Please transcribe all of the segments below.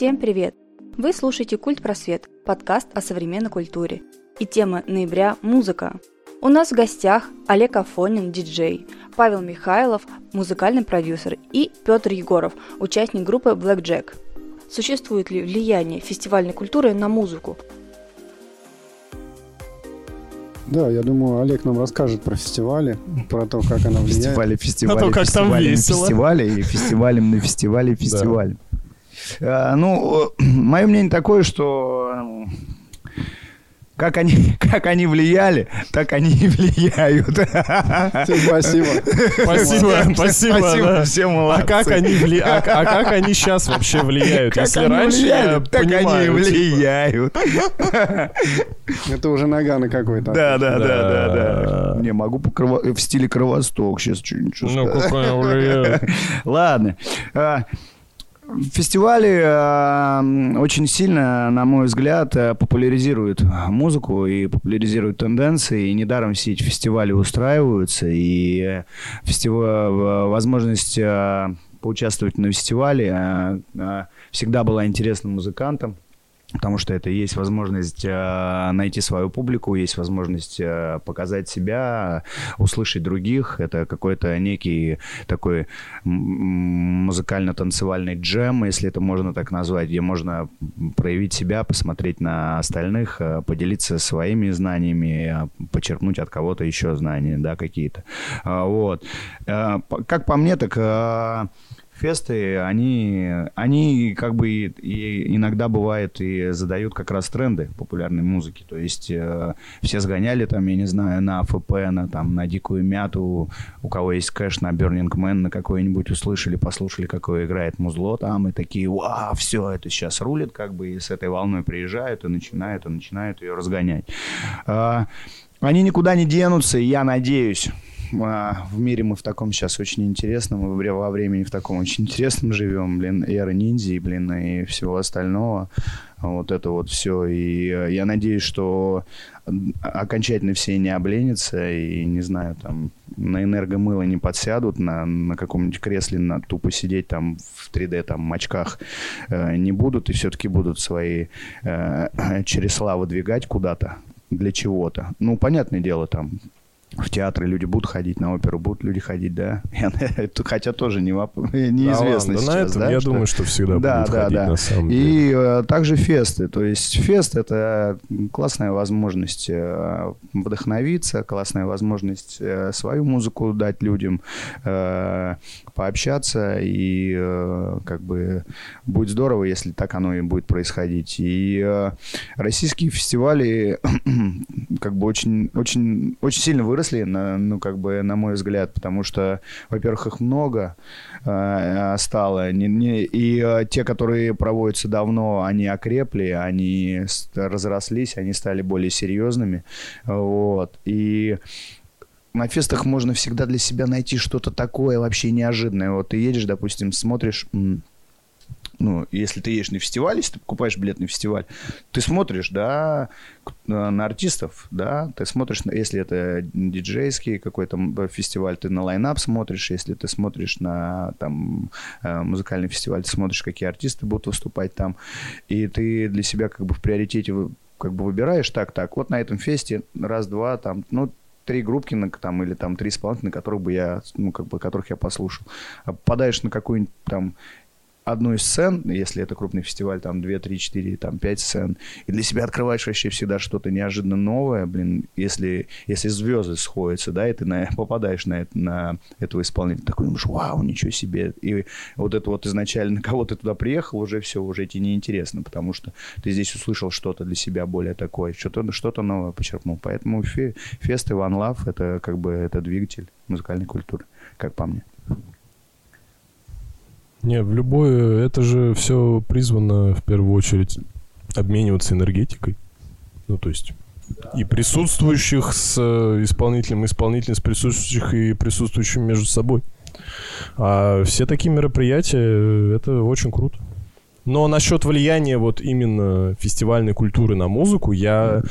Всем привет! Вы слушаете «Культ Просвет» – подкаст о современной культуре. И тема ноября – музыка. У нас в гостях Олег Афонин, диджей, Павел Михайлов, музыкальный продюсер и Петр Егоров, участник группы Black Jack. Существует ли влияние фестивальной культуры на музыку? Да, я думаю, Олег нам расскажет про фестивали, про то, как она влияет. Фестивали, фестивали, А то как там фестивали, весело. фестивали, и фестивалем на фестивале, фестиваль. Ну, мое мнение такое, что м, как они, как они влияли, так они и влияют. Спасибо. Спасибо, спасибо. да. все А молодцы. как они вли... а, а как они сейчас вообще влияют? Как Если они раньше влияли, я так они и понимаю, типа, влияют. Это уже Наганы какой-то. Да, да, да, да, Да. да. Не, могу по в стиле Кровосток сейчас что-нибудь Ну, сказать. как они влияют? Ладно. Фестивали м, очень сильно, на мой взгляд, а, популяризируют музыку и популяризируют тенденции. И недаром все эти фестивали устраиваются. И э, фестива- в- возможность а, поучаствовать на фестивале а, а, всегда была интересна музыкантам. Потому что это есть возможность э, найти свою публику, есть возможность э, показать себя, услышать других. Это какой-то некий такой музыкально-танцевальный джем, если это можно так назвать, где можно проявить себя, посмотреть на остальных, э, поделиться своими знаниями, э, почерпнуть от кого-то еще знания, да, какие-то. А, Вот. Как по мне, так фесты, они, они как бы и, и иногда бывает и задают как раз тренды популярной музыки. То есть э, все сгоняли там, я не знаю, на АФП, на, там, на Дикую Мяту, у кого есть кэш, на Burning Man, на какой-нибудь услышали, послушали, какое играет музло там, и такие, вау, все, это сейчас рулит, как бы, и с этой волной приезжают, и начинают, и начинают ее разгонять. А, они никуда не денутся, я надеюсь, а, в мире мы в таком сейчас очень интересном, вре- во времени в таком очень интересном живем, блин, эра ниндзя, блин, и всего остального. Вот это вот все. И э, я надеюсь, что окончательно все не обленятся и, не знаю, там, на энергомыло не подсядут, на, на каком-нибудь кресле на, тупо сидеть там в 3D там очках э, не будут и все-таки будут свои э, чересла выдвигать куда-то для чего-то. Ну, понятное дело, там в театры люди будут ходить, на оперу будут люди ходить, да. Хотя тоже не воп- неизвестно Да сейчас, на этом, да, я что- думаю, что всегда Да, будут да, ходить да. на самом деле. И э, также фесты. То есть фест это классная возможность э, вдохновиться, классная возможность э, свою музыку дать людям, э, пообщаться и э, как бы будет здорово, если так оно и будет происходить. И э, российские фестивали как бы очень, очень, очень сильно выросли, на, ну как бы на мой взгляд, потому что, во-первых, их много э, стало, не- не- и э, те, которые проводятся давно, они окрепли, они разрослись, они стали более серьезными, вот, и на фестах можно всегда для себя найти что-то такое вообще неожиданное. Вот ты едешь, допустим, смотришь, ну, если ты едешь на фестиваль, если ты покупаешь билет на фестиваль, ты смотришь, да, на артистов, да, ты смотришь, если это диджейский какой-то фестиваль, ты на лайнап смотришь, если ты смотришь на там э, музыкальный фестиваль, ты смотришь, какие артисты будут выступать там, и ты для себя как бы в приоритете как бы выбираешь так, так, вот на этом фесте раз-два там, ну, три группки на, там, или там три исполнителя, на которых бы я, ну, как бы, которых я послушал. А попадаешь на какую-нибудь там одну из сцен, если это крупный фестиваль, там 2, 3, 4, там 5 сцен, и для себя открываешь вообще всегда что-то неожиданно новое, блин, если, если звезды сходятся, да, и ты на- попадаешь на, это, на этого исполнителя, такой думаешь, вау, ничего себе. И вот это вот изначально, на кого ты туда приехал, уже все, уже тебе неинтересно, потому что ты здесь услышал что-то для себя более такое, что-то что новое почерпнул. Поэтому фе- фест и One Love это как бы это двигатель музыкальной культуры, как по мне. Не, в любое, это же все призвано в первую очередь обмениваться энергетикой. Ну, то есть и присутствующих с э, исполнителем, с присутствующих и присутствующим между собой. А все такие мероприятия, э, это очень круто. Но насчет влияния вот именно фестивальной культуры на музыку я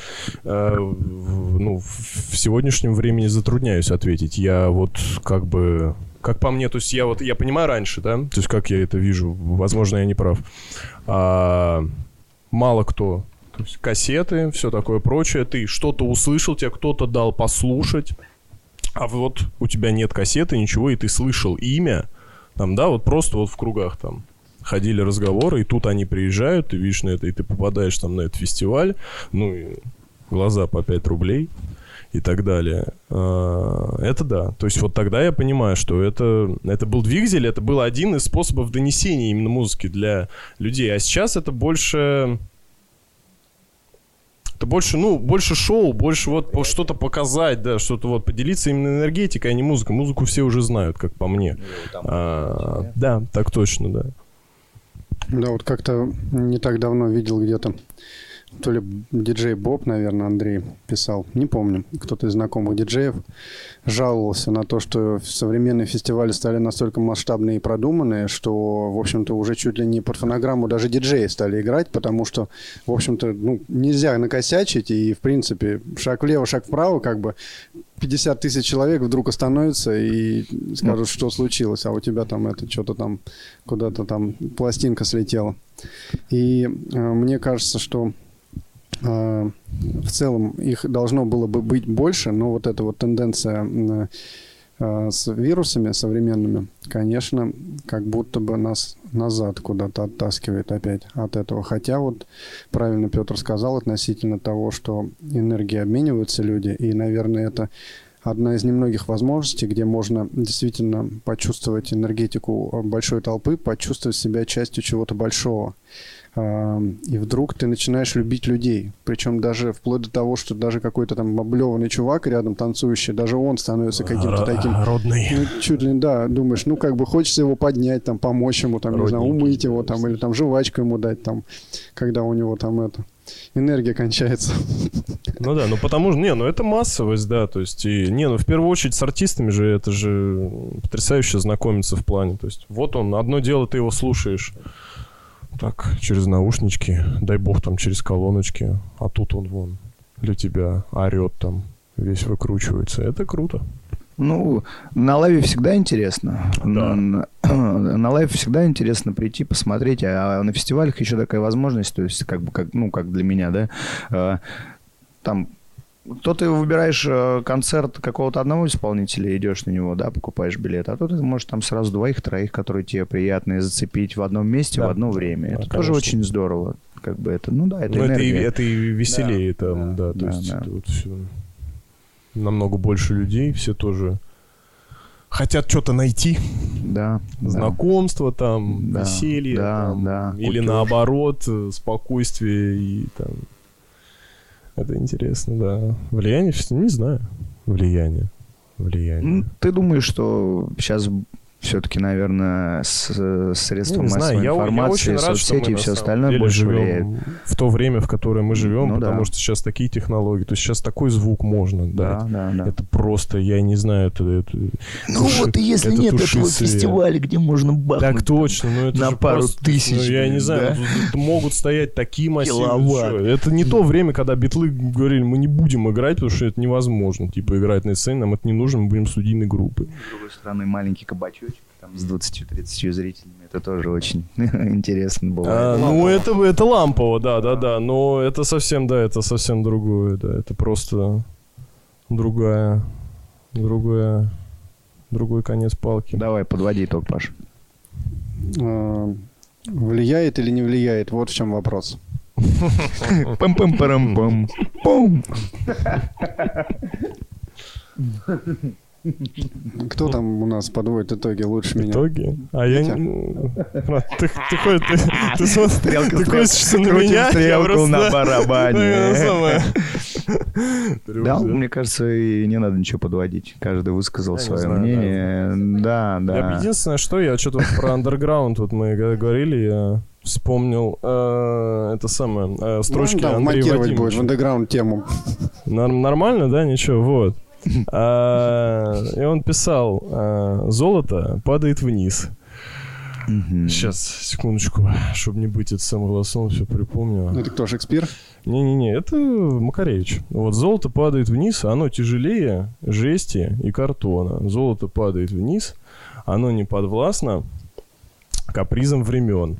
э, в, ну, в сегодняшнем времени затрудняюсь ответить. Я вот как бы Как по мне, то есть я вот, я понимаю раньше, да, то есть как я это вижу, возможно, я не прав. А, мало кто, то есть кассеты, все такое прочее, ты что-то услышал, тебе кто-то дал послушать, а вот у тебя нет кассеты, ничего, и ты слышал имя, там, да, вот просто вот в кругах там ходили разговоры, и тут они приезжают, ты видишь на это, и ты попадаешь там на этот фестиваль, ну, и глаза по 5 рублей и так далее. А, Это да. То есть вот тогда я понимаю, что это, это был двигатель, это был один из способов донесения именно музыки для людей. А сейчас это больше... Это больше, ну, больше шоу, больше вот по- что-то показать, да, что-то вот поделиться именно энергетикой, а не музыкой. Музыку все уже знают, как по мне. А, да, так точно, да. Да, вот как-то не так давно видел где-то, то ли диджей Боб, наверное, Андрей писал, не помню, кто-то из знакомых диджеев жаловался на то, что современные фестивали стали настолько масштабные и продуманные, что, в общем-то, уже чуть ли не под фонограмму даже диджеи стали играть, потому что, в общем-то, ну, нельзя накосячить, и, в принципе, шаг влево, шаг вправо, как бы 50 тысяч человек вдруг остановятся и скажут, что случилось, а у тебя там это что-то там куда-то там пластинка слетела. И э, мне кажется, что в целом их должно было бы быть больше, но вот эта вот тенденция э, э, с вирусами современными, конечно, как будто бы нас назад куда-то оттаскивает опять от этого. Хотя вот правильно Петр сказал относительно того, что энергии обмениваются люди, и, наверное, это одна из немногих возможностей, где можно действительно почувствовать энергетику большой толпы, почувствовать себя частью чего-то большого. И вдруг ты начинаешь любить людей. Причем даже вплоть до того, что даже какой-то там облеванный чувак рядом танцующий, даже он становится каким-то таким Родный. ну, чуть ли, да, думаешь, ну, как бы хочется его поднять, там, помочь ему, там, не знаю, Родненький, умыть его, там, или там жвачку ему дать, там, когда у него там это, энергия кончается. Ну да, ну потому что, не, ну это массовость, да, то есть, и, не, ну в первую очередь с артистами же это же потрясающе знакомиться в плане, то есть, вот он, одно дело ты его слушаешь, так, через наушнички, дай бог там через колоночки, а тут он вон для тебя орет там, весь выкручивается, это круто. Ну, на лайве всегда интересно. Да. На, на live всегда интересно прийти, посмотреть, а на фестивалях еще такая возможность, то есть как бы, как, ну, как для меня, да, э, там то ты выбираешь э, концерт какого-то одного исполнителя, идешь на него, да, покупаешь билет, а то ты можешь там сразу двоих-троих, которые тебе приятные, зацепить в одном месте Да. в одно время. Да, это тоже конечно. очень здорово. Как бы это, ну да, это Ну, это и, энергия. это и веселее Да, там, да, да, то да, есть да. вот всё. намного больше людей, все тоже хотят что-то найти, Да, да. знакомство там, Да, веселье да, там, да, или кутёж. наоборот э, спокойствие и там это интересно, да. Влияние, не знаю, влияние, влияние. Ты думаешь, что сейчас все-таки, наверное, с, средства Ну, массовой знаю, я, я информации, очень рад, соцсети и все остальное больше влияет. в то время, в которое мы живем, Ну потому да. что сейчас такие технологии, то есть сейчас такой звук можно Да, дать. да, да. Это просто, я не знаю, это, это Ну туши- вот и если это нет этого свет. фестиваля, где можно бахнуть Так точно, ну это на пару просто, тысяч, ну, я не знаю, да? тут- тут могут стоять такие массивы. Это не то время, когда битлы говорили, мы не будем играть, потому что это невозможно. Типа играть на сцене, нам это не нужно, мы будем студийной группы. С другой стороны, маленький кабачочек там с 20-30 зрителями. Это тоже очень интересно А, бывает. ну это, это лампово, да, да, да. Но это совсем, да, это совсем другое, да. Это просто другая, другая, другой конец палки. Давай, подводи итог, Паш. Э, Влияет или не влияет? Вот в чем вопрос. пам-пам-парам-пам. Пум. Кто там у нас подводит итоги лучше меня? Итоги? А я не... Брат, Ты, ты, ходишь- ты, ты, смотри, Стрелка, ты стрелка. косишься на меня, я стрелку просто, на барабане. да, самое. Да, мне кажется, и не надо ничего подводить. Каждый высказал свое мнение. Да, Я да. единственное, что я что-то про андерграунд, вот мы говорили, я вспомнил э, это самое, э, строчки Ну, да, Андрея монтировать будет в Вадимовича. андеграунд тему. Нормально, да, ничего, вот. А, и он писал, а, золото падает вниз. Сейчас, секундочку, чтобы не быть это самым голосом, все припомню. Это кто, Шекспир? Не-не-не, это Макаревич. Вот золото падает вниз, оно тяжелее жести и картона. Золото падает вниз, оно не подвластно капризам времен.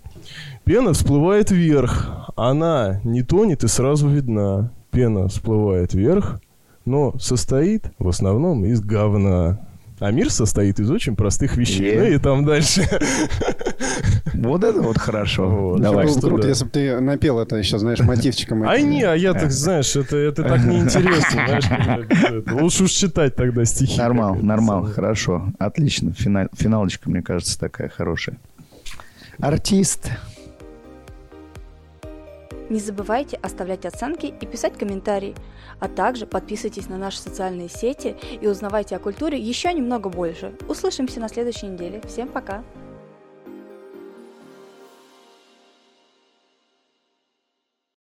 Пена всплывает вверх, она не тонет и сразу видна. Пена всплывает вверх, но состоит в основном из говна. А мир состоит из очень простых вещей. Е. Ну и там дальше. Вот это вот хорошо. Вот. Давай. Было бы что круто, да. если бы ты напел это еще, знаешь, мотивчиком. А не, а я так, знаешь, это, это так неинтересно. знаешь. Лучше уж читать тогда стихи. Нормал, нормал, хорошо. Отлично. Фина- Финалочка, мне кажется, такая хорошая. Артист. Не забывайте оставлять оценки и писать комментарии, а также подписывайтесь на наши социальные сети и узнавайте о культуре еще немного больше. Услышимся на следующей неделе. Всем пока!